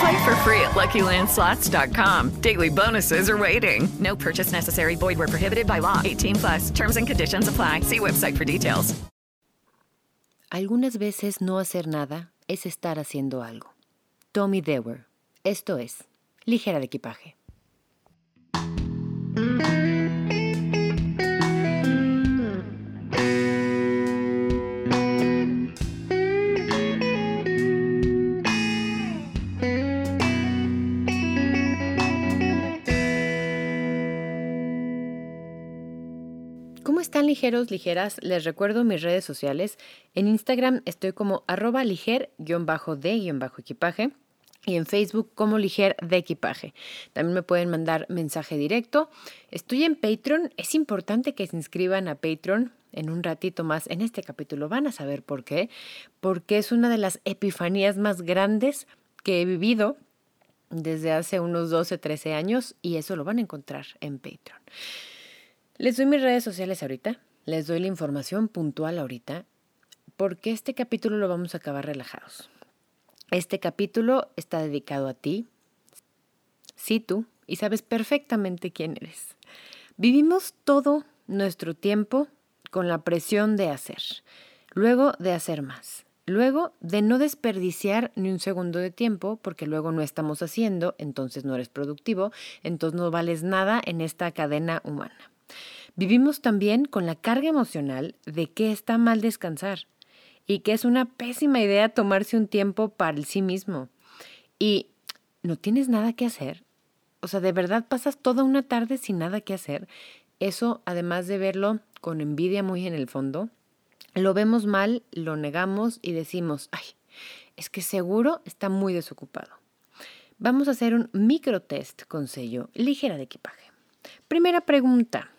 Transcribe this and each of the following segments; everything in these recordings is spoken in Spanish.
Play for free at LuckyLandSlots.com. Daily bonuses are waiting. No purchase necessary. Void where prohibited by law. 18 plus. Terms and conditions apply. See website for details. Algunas veces no hacer nada es estar haciendo algo. Tommy Dewar. Esto es Ligera de Equipaje. Ligeros, ligeras? Les recuerdo mis redes sociales. En Instagram estoy como arroba liger-de-equipaje y en Facebook como liger de equipaje. También me pueden mandar mensaje directo. Estoy en Patreon. Es importante que se inscriban a Patreon en un ratito más. En este capítulo van a saber por qué. Porque es una de las epifanías más grandes que he vivido desde hace unos 12, 13 años y eso lo van a encontrar en Patreon. Les doy mis redes sociales ahorita, les doy la información puntual ahorita, porque este capítulo lo vamos a acabar relajados. Este capítulo está dedicado a ti, sí tú, y sabes perfectamente quién eres. Vivimos todo nuestro tiempo con la presión de hacer, luego de hacer más, luego de no desperdiciar ni un segundo de tiempo, porque luego no estamos haciendo, entonces no eres productivo, entonces no vales nada en esta cadena humana. Vivimos también con la carga emocional de que está mal descansar y que es una pésima idea tomarse un tiempo para el sí mismo. Y no tienes nada que hacer. O sea, de verdad pasas toda una tarde sin nada que hacer. Eso, además de verlo con envidia muy en el fondo, lo vemos mal, lo negamos y decimos, ay, es que seguro está muy desocupado. Vamos a hacer un microtest con sello ligera de equipaje. Primera pregunta.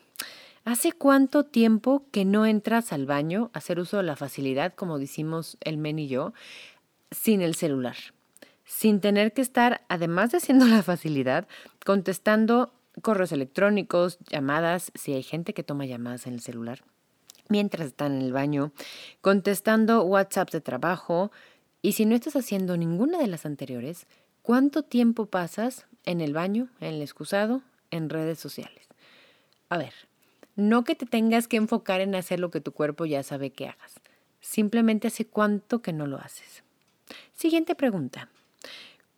¿Hace cuánto tiempo que no entras al baño a hacer uso de la facilidad, como decimos el men y yo, sin el celular? Sin tener que estar, además de haciendo la facilidad, contestando correos electrónicos, llamadas, si hay gente que toma llamadas en el celular, mientras están en el baño, contestando WhatsApp de trabajo, y si no estás haciendo ninguna de las anteriores, ¿cuánto tiempo pasas en el baño, en el excusado, en redes sociales? A ver, no que te tengas que enfocar en hacer lo que tu cuerpo ya sabe que hagas. Simplemente hace cuánto que no lo haces. Siguiente pregunta.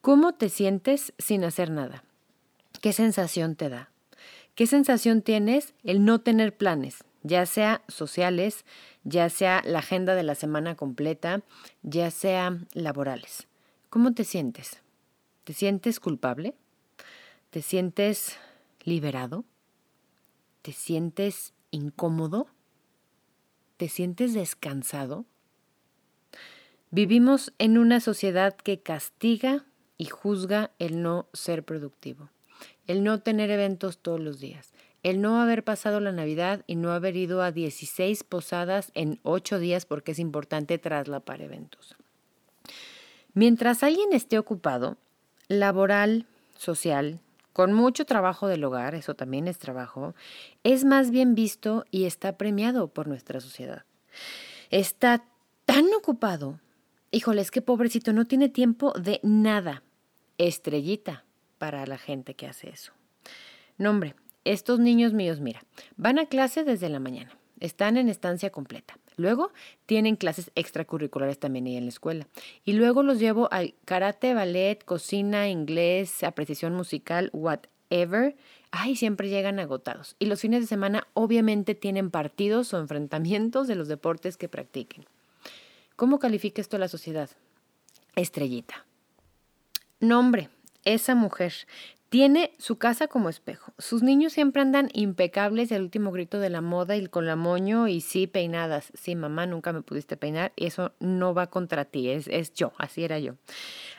¿Cómo te sientes sin hacer nada? ¿Qué sensación te da? ¿Qué sensación tienes el no tener planes, ya sea sociales, ya sea la agenda de la semana completa, ya sea laborales? ¿Cómo te sientes? ¿Te sientes culpable? ¿Te sientes liberado? ¿Te sientes incómodo? ¿Te sientes descansado? Vivimos en una sociedad que castiga y juzga el no ser productivo, el no tener eventos todos los días, el no haber pasado la Navidad y no haber ido a 16 posadas en 8 días porque es importante traslapar eventos. Mientras alguien esté ocupado, laboral, social, con mucho trabajo del hogar, eso también es trabajo, es más bien visto y está premiado por nuestra sociedad. Está tan ocupado, híjoles, qué pobrecito, no tiene tiempo de nada. Estrellita para la gente que hace eso. No, hombre, estos niños míos, mira, van a clase desde la mañana, están en estancia completa. Luego tienen clases extracurriculares también ahí en la escuela. Y luego los llevo al karate, ballet, cocina, inglés, apreciación musical, whatever, ay, siempre llegan agotados. Y los fines de semana obviamente tienen partidos o enfrentamientos de los deportes que practiquen. ¿Cómo califica esto la sociedad? Estrellita. Nombre, esa mujer tiene su casa como espejo. Sus niños siempre andan impecables, el último grito de la moda y con la moño y sí peinadas. Sí, mamá, nunca me pudiste peinar eso no va contra ti, es, es yo, así era yo.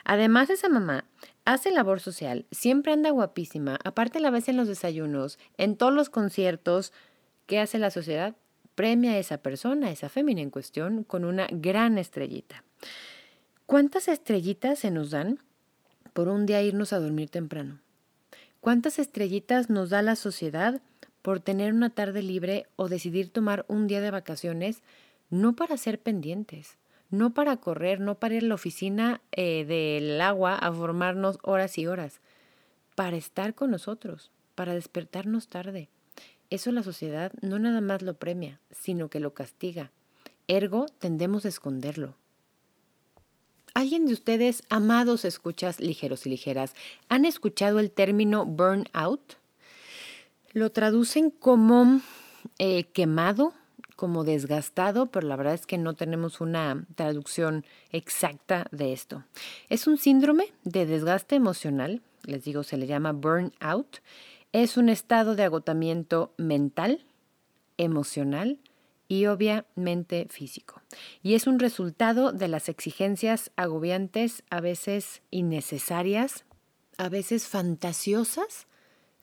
Además, esa mamá hace labor social, siempre anda guapísima, aparte la ves en los desayunos, en todos los conciertos. ¿Qué hace la sociedad? Premia a esa persona, a esa fémina en cuestión, con una gran estrellita. ¿Cuántas estrellitas se nos dan por un día irnos a dormir temprano? ¿Cuántas estrellitas nos da la sociedad por tener una tarde libre o decidir tomar un día de vacaciones no para ser pendientes, no para correr, no para ir a la oficina eh, del agua a formarnos horas y horas, para estar con nosotros, para despertarnos tarde? Eso la sociedad no nada más lo premia, sino que lo castiga. Ergo, tendemos a esconderlo. ¿Alguien de ustedes, amados escuchas ligeros y ligeras, han escuchado el término burnout? Lo traducen como eh, quemado, como desgastado, pero la verdad es que no tenemos una traducción exacta de esto. Es un síndrome de desgaste emocional, les digo, se le llama burnout. Es un estado de agotamiento mental, emocional, y obviamente físico. Y es un resultado de las exigencias agobiantes, a veces innecesarias, a veces fantasiosas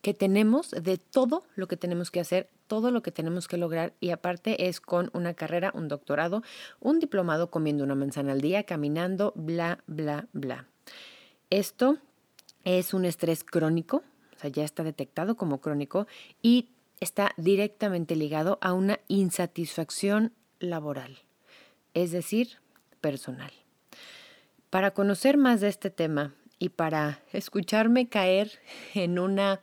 que tenemos de todo lo que tenemos que hacer, todo lo que tenemos que lograr y aparte es con una carrera, un doctorado, un diplomado comiendo una manzana al día, caminando, bla, bla, bla. Esto es un estrés crónico, o sea, ya está detectado como crónico y está directamente ligado a una insatisfacción laboral, es decir, personal. Para conocer más de este tema y para escucharme caer en una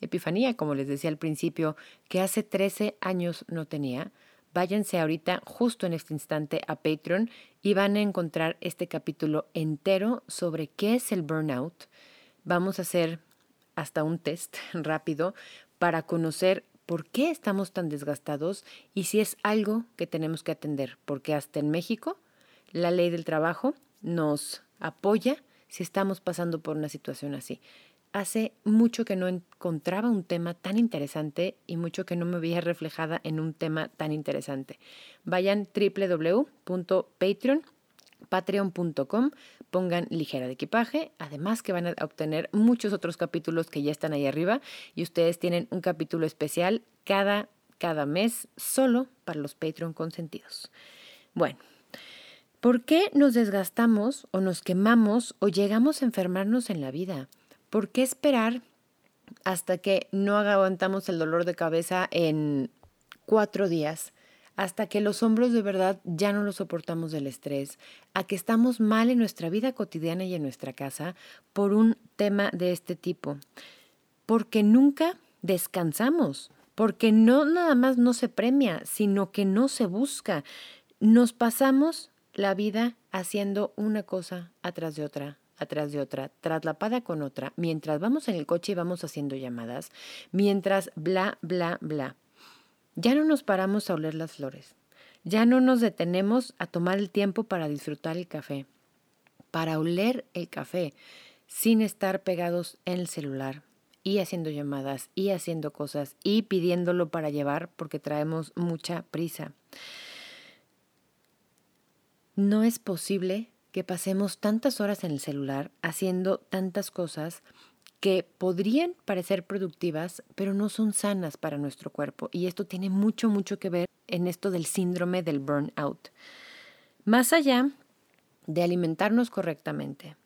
epifanía, como les decía al principio, que hace 13 años no tenía, váyanse ahorita justo en este instante a Patreon y van a encontrar este capítulo entero sobre qué es el burnout. Vamos a hacer hasta un test rápido para conocer por qué estamos tan desgastados y si es algo que tenemos que atender, porque hasta en México la ley del trabajo nos apoya si estamos pasando por una situación así. Hace mucho que no encontraba un tema tan interesante y mucho que no me veía reflejada en un tema tan interesante. Vayan www.patreon patreon.com, pongan ligera de equipaje, además que van a obtener muchos otros capítulos que ya están ahí arriba y ustedes tienen un capítulo especial cada, cada mes solo para los Patreon consentidos. Bueno, ¿por qué nos desgastamos o nos quemamos o llegamos a enfermarnos en la vida? ¿Por qué esperar hasta que no aguantamos el dolor de cabeza en cuatro días? Hasta que los hombros de verdad ya no lo soportamos del estrés, a que estamos mal en nuestra vida cotidiana y en nuestra casa por un tema de este tipo. Porque nunca descansamos, porque no nada más no se premia, sino que no se busca. Nos pasamos la vida haciendo una cosa atrás de otra, atrás de otra, traslapada con otra, mientras vamos en el coche y vamos haciendo llamadas, mientras bla, bla, bla. Ya no nos paramos a oler las flores. Ya no nos detenemos a tomar el tiempo para disfrutar el café, para oler el café, sin estar pegados en el celular y haciendo llamadas y haciendo cosas y pidiéndolo para llevar porque traemos mucha prisa. No es posible que pasemos tantas horas en el celular haciendo tantas cosas que podrían parecer productivas, pero no son sanas para nuestro cuerpo. Y esto tiene mucho, mucho que ver en esto del síndrome del burnout. Más allá de alimentarnos correctamente,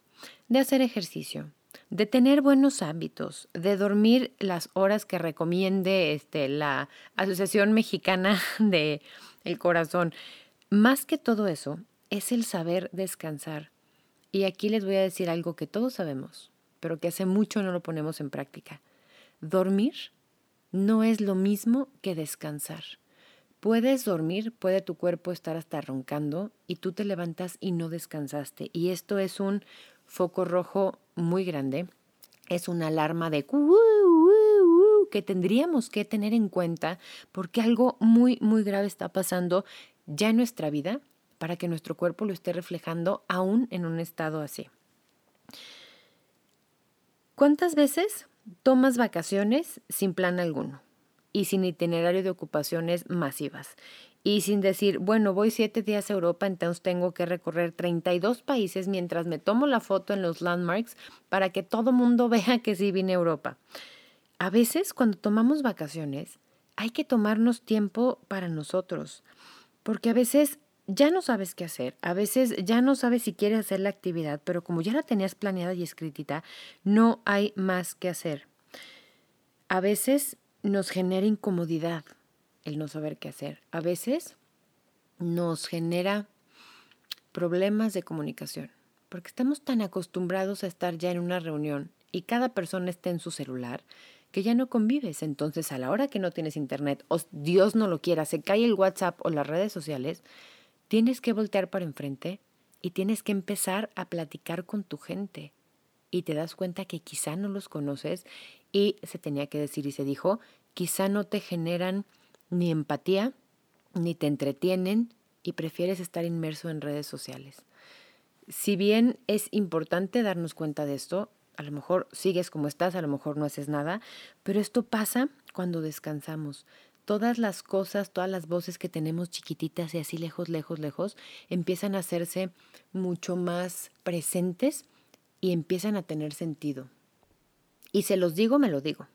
de hacer ejercicio, de tener buenos hábitos, de dormir las horas que recomiende este, la Asociación Mexicana de el Corazón. Más que todo eso, es el saber descansar. Y aquí les voy a decir algo que todos sabemos pero que hace mucho no lo ponemos en práctica. Dormir no es lo mismo que descansar. Puedes dormir, puede tu cuerpo estar hasta roncando y tú te levantas y no descansaste. Y esto es un foco rojo muy grande. Es una alarma de que tendríamos que tener en cuenta porque algo muy, muy grave está pasando ya en nuestra vida para que nuestro cuerpo lo esté reflejando aún en un estado así. ¿Cuántas veces tomas vacaciones sin plan alguno y sin itinerario de ocupaciones masivas? Y sin decir, bueno, voy siete días a Europa, entonces tengo que recorrer 32 países mientras me tomo la foto en los landmarks para que todo mundo vea que sí vine a Europa. A veces cuando tomamos vacaciones hay que tomarnos tiempo para nosotros, porque a veces ya no sabes qué hacer, a veces ya no sabes si quieres hacer la actividad, pero como ya la tenías planeada y escritita, no hay más que hacer. A veces nos genera incomodidad el no saber qué hacer. A veces nos genera problemas de comunicación, porque estamos tan acostumbrados a estar ya en una reunión y cada persona está en su celular que ya no convives. Entonces, a la hora que no tienes internet o Dios no lo quiera, se cae el WhatsApp o las redes sociales, tienes que voltear para enfrente y tienes que empezar a platicar con tu gente. Y te das cuenta que quizá no los conoces y se tenía que decir y se dijo, quizá no te generan ni empatía, ni te entretienen y prefieres estar inmerso en redes sociales. Si bien es importante darnos cuenta de esto, a lo mejor sigues como estás, a lo mejor no haces nada, pero esto pasa cuando descansamos. Todas las cosas, todas las voces que tenemos chiquititas y así lejos, lejos, lejos, empiezan a hacerse mucho más presentes y empiezan a tener sentido. Y se los digo, me lo digo,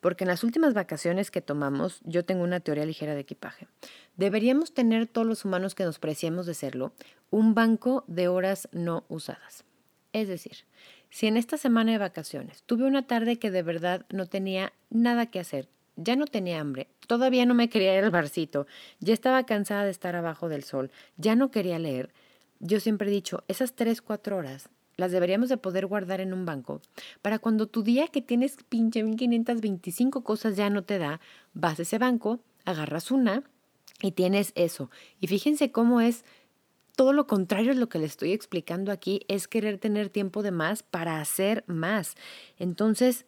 porque en las últimas vacaciones que tomamos yo tengo una teoría ligera de equipaje. Deberíamos tener todos los humanos que nos preciemos de serlo un banco de horas no usadas. Es decir, si en esta semana de vacaciones tuve una tarde que de verdad no tenía nada que hacer, ya no tenía hambre, todavía no me quería ir al barcito, ya estaba cansada de estar abajo del sol, ya no quería leer, yo siempre he dicho, esas tres, cuatro horas las deberíamos de poder guardar en un banco para cuando tu día que tienes pinche 1525 cosas ya no te da, vas a ese banco, agarras una y tienes eso. Y fíjense cómo es todo lo contrario es lo que le estoy explicando aquí, es querer tener tiempo de más para hacer más. Entonces,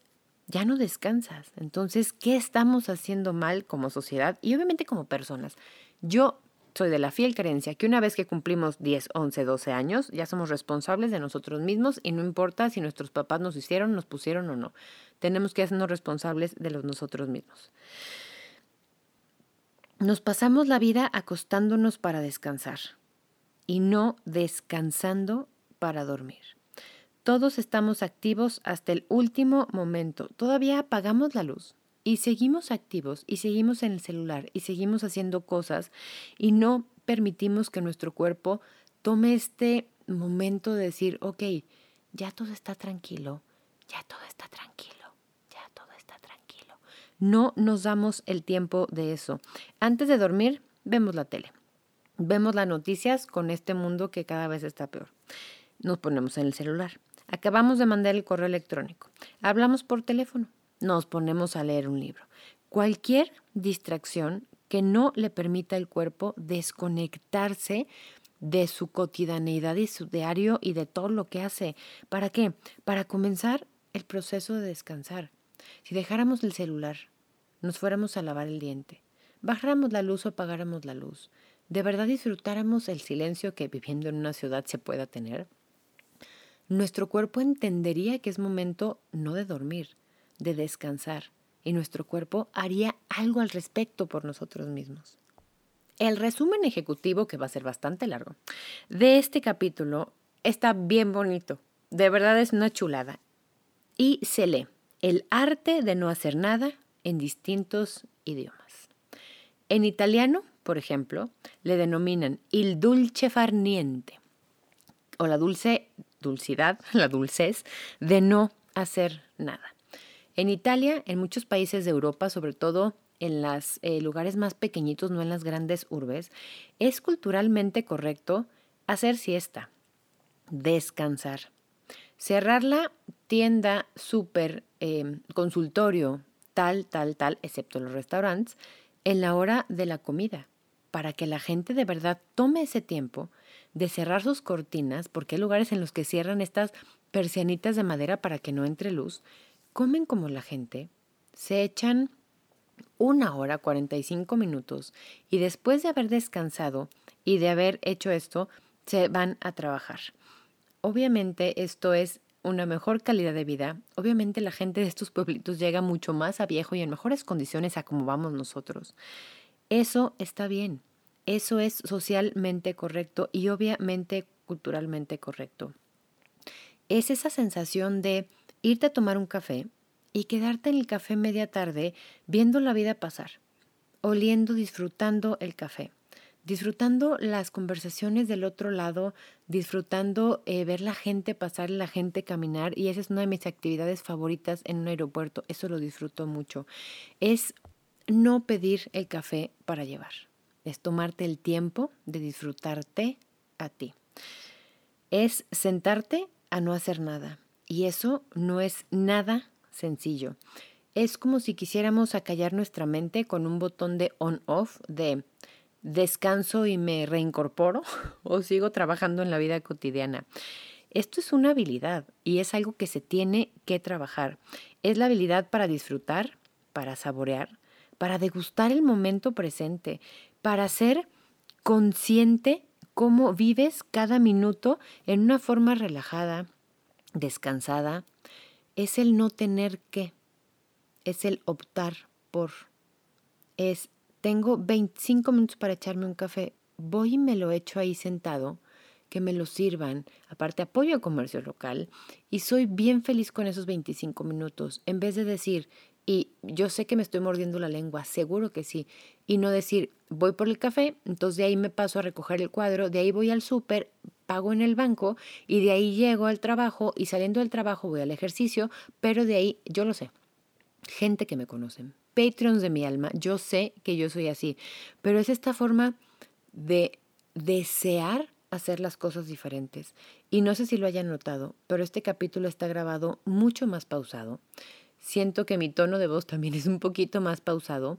ya no descansas. Entonces, ¿qué estamos haciendo mal como sociedad y obviamente como personas? Yo soy de la fiel creencia que una vez que cumplimos 10, 11, 12 años, ya somos responsables de nosotros mismos y no importa si nuestros papás nos hicieron, nos pusieron o no. Tenemos que hacernos responsables de los nosotros mismos. Nos pasamos la vida acostándonos para descansar y no descansando para dormir. Todos estamos activos hasta el último momento. Todavía apagamos la luz y seguimos activos y seguimos en el celular y seguimos haciendo cosas y no permitimos que nuestro cuerpo tome este momento de decir, ok, ya todo está tranquilo, ya todo está tranquilo, ya todo está tranquilo. No nos damos el tiempo de eso. Antes de dormir, vemos la tele Vemos las noticias con este mundo que cada vez está peor. Nos ponemos en el celular. Acabamos de mandar el correo electrónico. Hablamos por teléfono. Nos ponemos a leer un libro. Cualquier distracción que no le permita al cuerpo desconectarse de su cotidianeidad y su diario y de todo lo que hace. ¿Para qué? Para comenzar el proceso de descansar. Si dejáramos el celular, nos fuéramos a lavar el diente, bajáramos la luz o apagáramos la luz, de verdad disfrutáramos el silencio que viviendo en una ciudad se pueda tener, nuestro cuerpo entendería que es momento no de dormir, de descansar, y nuestro cuerpo haría algo al respecto por nosotros mismos. El resumen ejecutivo, que va a ser bastante largo, de este capítulo está bien bonito, de verdad es una chulada, y se lee El arte de no hacer nada en distintos idiomas. En italiano por ejemplo, le denominan il dulce farniente o la dulce dulcidad, la dulcez de no hacer nada. En Italia, en muchos países de Europa, sobre todo en los eh, lugares más pequeñitos, no en las grandes urbes, es culturalmente correcto hacer siesta, descansar, cerrar la tienda, súper, em, consultorio, tal, tal, tal, excepto los restaurantes, en la hora de la comida para que la gente de verdad tome ese tiempo de cerrar sus cortinas, porque hay lugares en los que cierran estas persianitas de madera para que no entre luz, comen como la gente Se echan una hora 45 minutos y después de haber descansado y de haber hecho esto, se van a trabajar. Obviamente esto es una mejor calidad de vida. Obviamente la gente de estos pueblitos llega mucho más a viejo y en mejores condiciones a como vamos nosotros. Eso está bien. Eso es socialmente correcto y obviamente culturalmente correcto. Es esa sensación de irte a tomar un café y quedarte en el café media tarde viendo la vida pasar, oliendo, disfrutando el café disfrutando las conversaciones del otro lado, disfrutando eh, ver la gente pasar, la gente caminar, y esa es una de mis actividades favoritas en un aeropuerto, eso lo disfruto mucho, es no pedir el café para llevar, es tomarte el tiempo de disfrutarte a ti, es sentarte a no hacer nada, y eso no es nada sencillo. Es como si quisiéramos acallar nuestra mente con un botón de on-off de descanso y me reincorporo o sigo trabajando en la vida cotidiana. Esto es una habilidad y es algo que se tiene que trabajar. Es la habilidad para disfrutar, para saborear, para degustar el momento presente, para ser consciente cómo vives cada minuto en una forma relajada, descansada. Es el no tener que, es el optar por, es tengo 25 minutos para echarme un café, voy y me lo echo ahí sentado, que me lo sirvan, aparte apoyo al comercio local y soy bien feliz con esos 25 minutos, en vez de decir, y yo sé que me estoy mordiendo la lengua, seguro que sí, y no decir, voy por el café, entonces de ahí me paso a recoger el cuadro, de ahí voy al súper, pago en el banco y de ahí llego al trabajo y saliendo del trabajo voy al ejercicio, pero de ahí yo lo sé, gente que me conocen, Patreons de mi alma, yo sé que yo soy así, pero es esta forma de desear hacer las cosas diferentes. Y no sé si lo hayan notado, pero este capítulo está grabado mucho más pausado. Siento que mi tono de voz también es un poquito más pausado.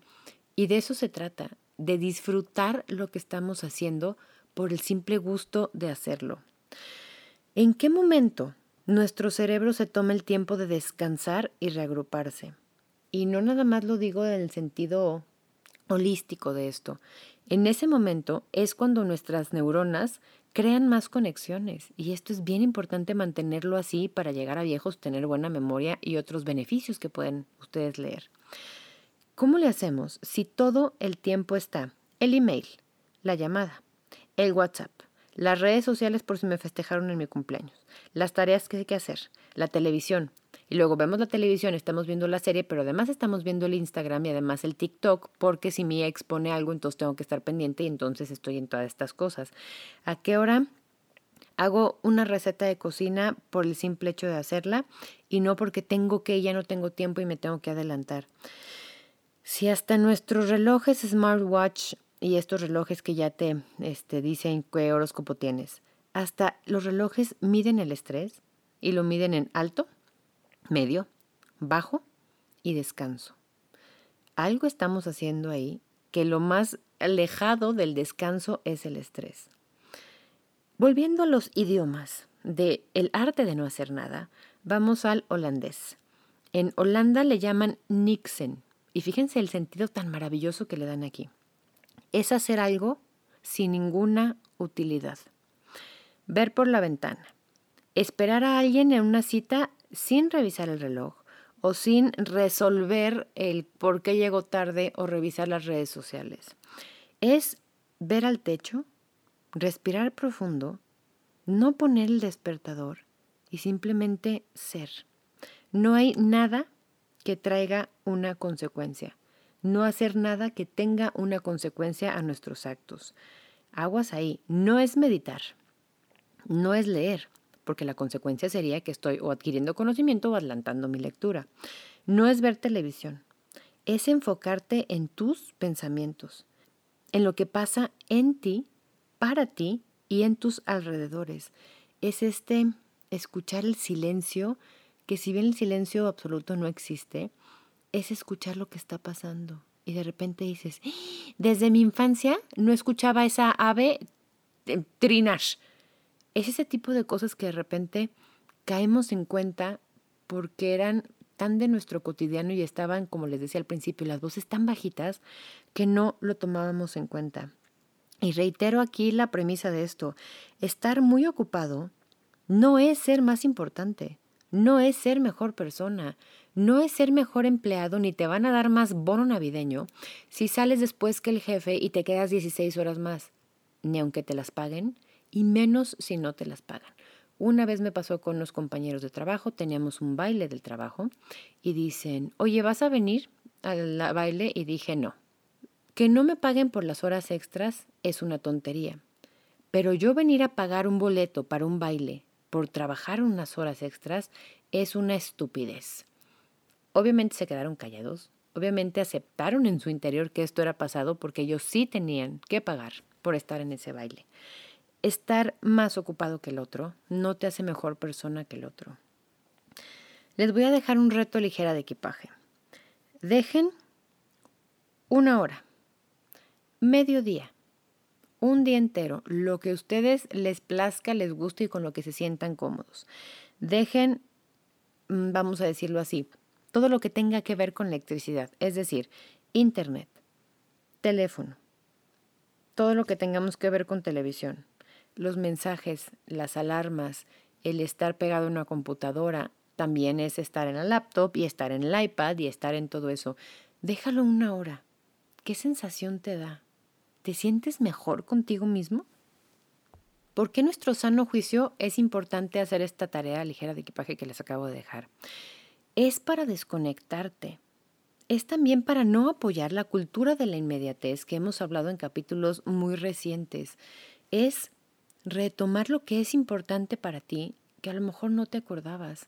Y de eso se trata, de disfrutar lo que estamos haciendo por el simple gusto de hacerlo. ¿En qué momento nuestro cerebro se toma el tiempo de descansar y reagruparse? Y no nada más lo digo en el sentido holístico de esto. En ese momento es cuando nuestras neuronas crean más conexiones y esto es bien importante mantenerlo así para llegar a viejos, tener buena memoria y otros beneficios que pueden ustedes leer. ¿Cómo le hacemos si todo el tiempo está el email, la llamada, el WhatsApp, las redes sociales por si me festejaron en mi cumpleaños, las tareas que hay que hacer, la televisión, y luego vemos la televisión, estamos viendo la serie, pero además estamos viendo el Instagram y además el TikTok, porque si mi ex pone algo, entonces tengo que estar pendiente y entonces estoy en todas estas cosas. ¿A qué hora? Hago una receta de cocina por el simple hecho de hacerla y no porque tengo que, ya no tengo tiempo y me tengo que adelantar. Si hasta nuestros relojes smartwatch y estos relojes que ya te este, dicen qué horóscopo tienes, hasta los relojes miden el estrés y lo miden en alto, medio, bajo y descanso. Algo estamos haciendo ahí que lo más alejado del descanso es el estrés. Volviendo a los idiomas de el arte de no hacer nada, vamos al holandés. En Holanda le llaman nixen y fíjense el sentido tan maravilloso que le dan aquí. Es hacer algo sin ninguna utilidad. Ver por la ventana. Esperar a alguien en una cita sin revisar el reloj o sin resolver el por qué llegó tarde o revisar las redes sociales. Es ver al techo, respirar profundo, no poner el despertador y simplemente ser. No hay nada que traiga una consecuencia. No hacer nada que tenga una consecuencia a nuestros actos. Aguas ahí. No es meditar. No es leer porque la consecuencia sería que estoy o adquiriendo conocimiento o adelantando mi lectura. No es ver televisión, es enfocarte en tus pensamientos, en lo que pasa en ti, para ti y en tus alrededores. Es este escuchar el silencio, que si bien el silencio absoluto no existe, es escuchar lo que está pasando. Y de repente dices, ¡Ah! desde mi infancia no escuchaba esa ave eh, trinar es ese tipo de cosas que de repente caemos en cuenta porque eran tan de nuestro cotidiano y estaban, como les decía al principio, las voces tan bajitas que no lo tomábamos en cuenta. Y reitero aquí la premisa de esto, estar muy ocupado no es ser más importante, no es ser mejor persona, no es ser mejor empleado ni te van a dar más bono navideño si sales después que el jefe y te quedas 16 horas más, ni aunque te las paguen, y menos si no te las pagan. Una vez me pasó con unos compañeros de trabajo, teníamos un baile del trabajo y dicen, oye, ¿vas a venir al baile? Y dije, no. Que no me paguen por las horas extras es una tontería. Pero yo venir a pagar un boleto para un baile por trabajar unas horas extras es una estupidez. Obviamente se quedaron callados, obviamente aceptaron en su interior que esto era pasado porque ellos sí tenían que pagar por estar en ese baile. Estar más ocupado que el otro no te hace mejor persona que el otro. Les voy a dejar un reto ligera de equipaje. Dejen una hora, medio día, un día entero, lo que a ustedes les plazca, les guste y con lo que se sientan cómodos. Dejen, mm, vamos a decirlo así, todo lo que tenga que ver con electricidad, es decir, internet, teléfono, todo lo que tengamos que ver con televisión, los mensajes, las alarmas, el estar pegado a una computadora, también es estar en la laptop y estar en el iPad y estar en todo eso. Déjalo una hora. ¿Qué sensación te da? ¿Te sientes mejor contigo mismo? ¿Por qué nuestro sano juicio es importante hacer esta tarea ligera de equipaje que les acabo de dejar? es para desconectarte. Es también para no apoyar la cultura de la inmediatez que hemos hablado en capítulos muy recientes. Es retomar lo que es importante para ti, que a lo mejor no te acordabas.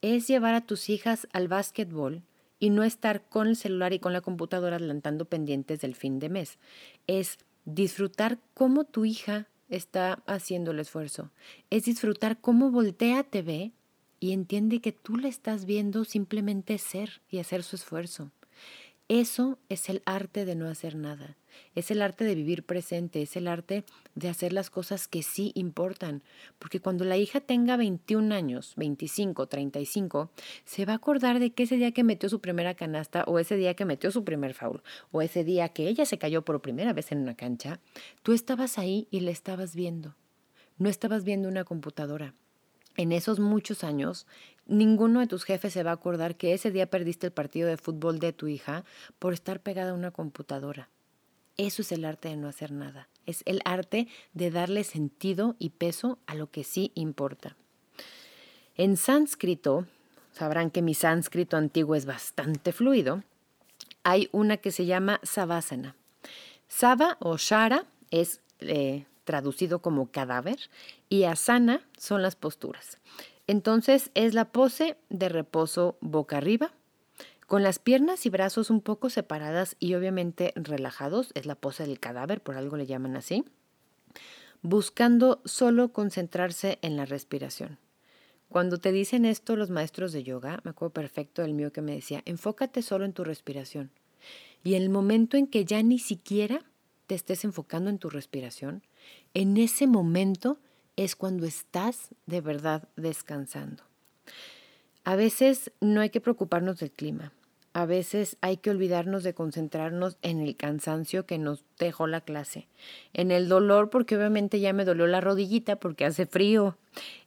Es llevar a tus hijas al básquetbol y no estar con el celular y con la computadora adelantando pendientes del fin de mes. Es disfrutar cómo tu hija está haciendo el esfuerzo. Es disfrutar cómo voltea te ve y entiende que tú le estás viendo simplemente ser y hacer su esfuerzo. Eso es el arte de no hacer nada. Es el arte de vivir presente, es el arte de hacer las cosas que sí importan. Porque cuando la hija tenga 21 años, 25, 35, se va a acordar de que ese día que metió su primera canasta, o ese día que metió su primer foul, o ese día que ella se cayó por primera vez en una cancha, tú estabas ahí y le estabas viendo. No estabas viendo una computadora en esos muchos años, ninguno de tus jefes se va a acordar que ese día perdiste el partido de fútbol de tu hija por estar pegada a una computadora. Eso es el arte de no hacer nada. Es el arte de darle sentido y peso a lo que sí importa. En sánscrito, sabrán que mi sánscrito antiguo es bastante fluido, hay una que se llama savasana. Sava o shara es eh, traducido como cadáver, y asana son las posturas. Entonces es la pose de reposo boca arriba, con las piernas y brazos un poco separadas y obviamente relajados, es la pose del cadáver, por algo le llaman así, buscando solo concentrarse en la respiración. Cuando te dicen esto los maestros de yoga, me acuerdo perfecto del mío que me decía, enfócate solo en tu respiración. Y en el momento en que ya ni siquiera te estés enfocando en tu respiración, en ese momento es cuando estás de verdad descansando. A veces no hay que preocuparnos del clima. A veces hay que olvidarnos de concentrarnos en el cansancio que nos dejó la clase, en el dolor porque obviamente ya me dolió la rodillita porque hace frío,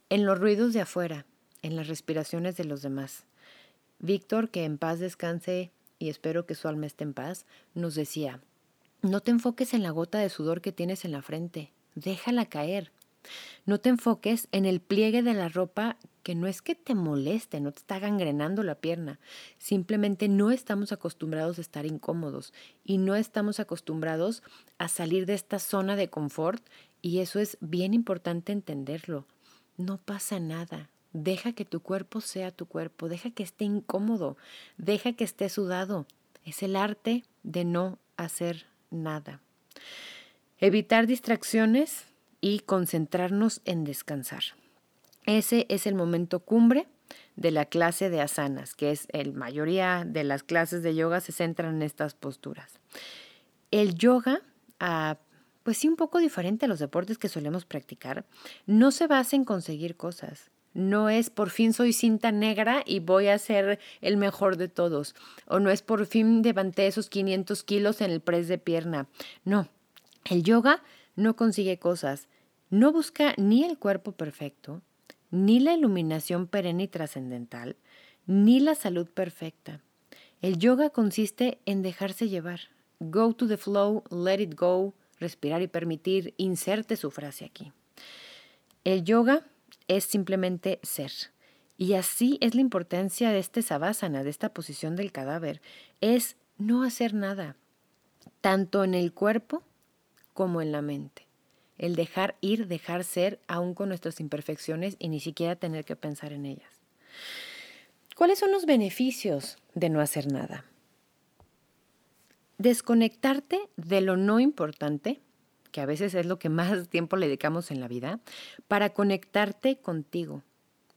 en los ruidos de afuera, en las respiraciones de los demás. Víctor, que en paz descanse y espero que su alma esté en paz, nos decía, no te enfoques en la gota de sudor que tienes en la frente, déjala caer. No te enfoques en el pliegue de la ropa que no es que te moleste, no te está gangrenando la pierna, simplemente no estamos acostumbrados a estar incómodos y no estamos acostumbrados a salir de esta zona de confort y eso es bien importante entenderlo. No pasa nada. Deja que tu cuerpo sea tu cuerpo, deja que esté incómodo, deja que esté sudado. Es el arte de no hacer nada. Evitar distracciones y concentrarnos en descansar. Ese es el momento cumbre de la clase de asanas, que es la mayoría de las clases de yoga se centran en estas posturas. El yoga, ah, pues sí un poco diferente a los deportes que solemos practicar, no se basa en conseguir cosas. no es por fin soy cinta negra y voy a ser el mejor de todos. O no es por fin levanté esos 500 kilos en el press de pierna. No, el yoga no consigue cosas. No busca ni el cuerpo perfecto, ni la iluminación perenne y trascendental, ni la salud perfecta. El yoga consiste en dejarse llevar. Go to the flow, let it go, respirar y permitir. Inserte su frase aquí. El yoga es simplemente ser. Y así es la importancia de este savasana, de esta posición del cadáver, es no hacer nada, tanto en el cuerpo como en la mente. El dejar ir, dejar ser, aún con nuestras imperfecciones y ni siquiera tener que pensar en ellas. ¿Cuáles son los beneficios de no hacer nada? Desconectarte de lo no importante que a veces es lo que más tiempo le dedicamos en la vida, para conectarte contigo,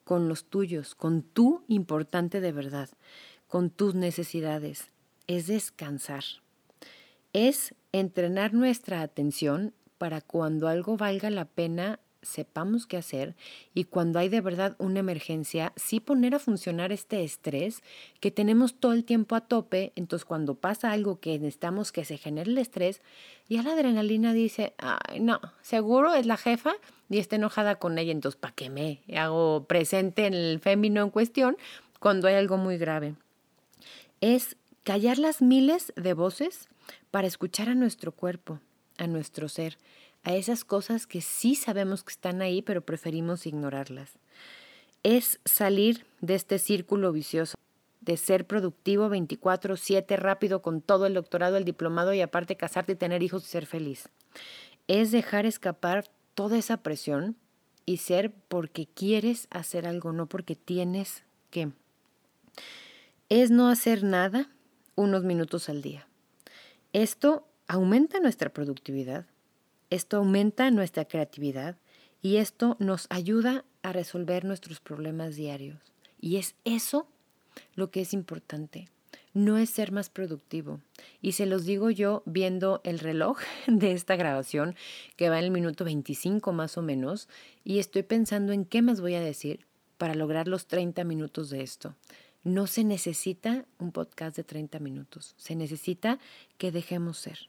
con los tuyos, con tu importante de verdad, con tus necesidades. Es descansar. Es entrenar nuestra atención para cuando algo valga la pena sepamos qué hacer y cuando hay de verdad una emergencia, sí poner a funcionar este estrés que tenemos todo el tiempo a tope. Entonces, cuando pasa algo que necesitamos que se genere el estrés, ya la adrenalina dice, Ay, no, seguro es la jefa y está enojada con ella. Entonces, ¿para qué me hago presente en el fémino en cuestión cuando hay algo muy grave? Es callar las miles de voces para escuchar a nuestro cuerpo, a nuestro ser a esas cosas que sí sabemos que están ahí, pero preferimos ignorarlas. Es salir de este círculo vicioso, de ser productivo 24/7, rápido con todo el doctorado, el diplomado y aparte casarte y tener hijos y ser feliz. Es dejar escapar toda esa presión y ser porque quieres hacer algo, no porque tienes que. Es no hacer nada unos minutos al día. Esto aumenta nuestra productividad, esto aumenta nuestra creatividad y esto nos ayuda a resolver nuestros problemas diarios. Y es eso lo que es importante. No es ser más productivo. Y se los digo yo viendo el reloj de esta grabación, que va en el minuto 25 más o menos, y estoy pensando en qué más voy a decir para lograr los 30 minutos de esto. No se necesita un podcast de 30 minutos, se necesita que dejemos ser.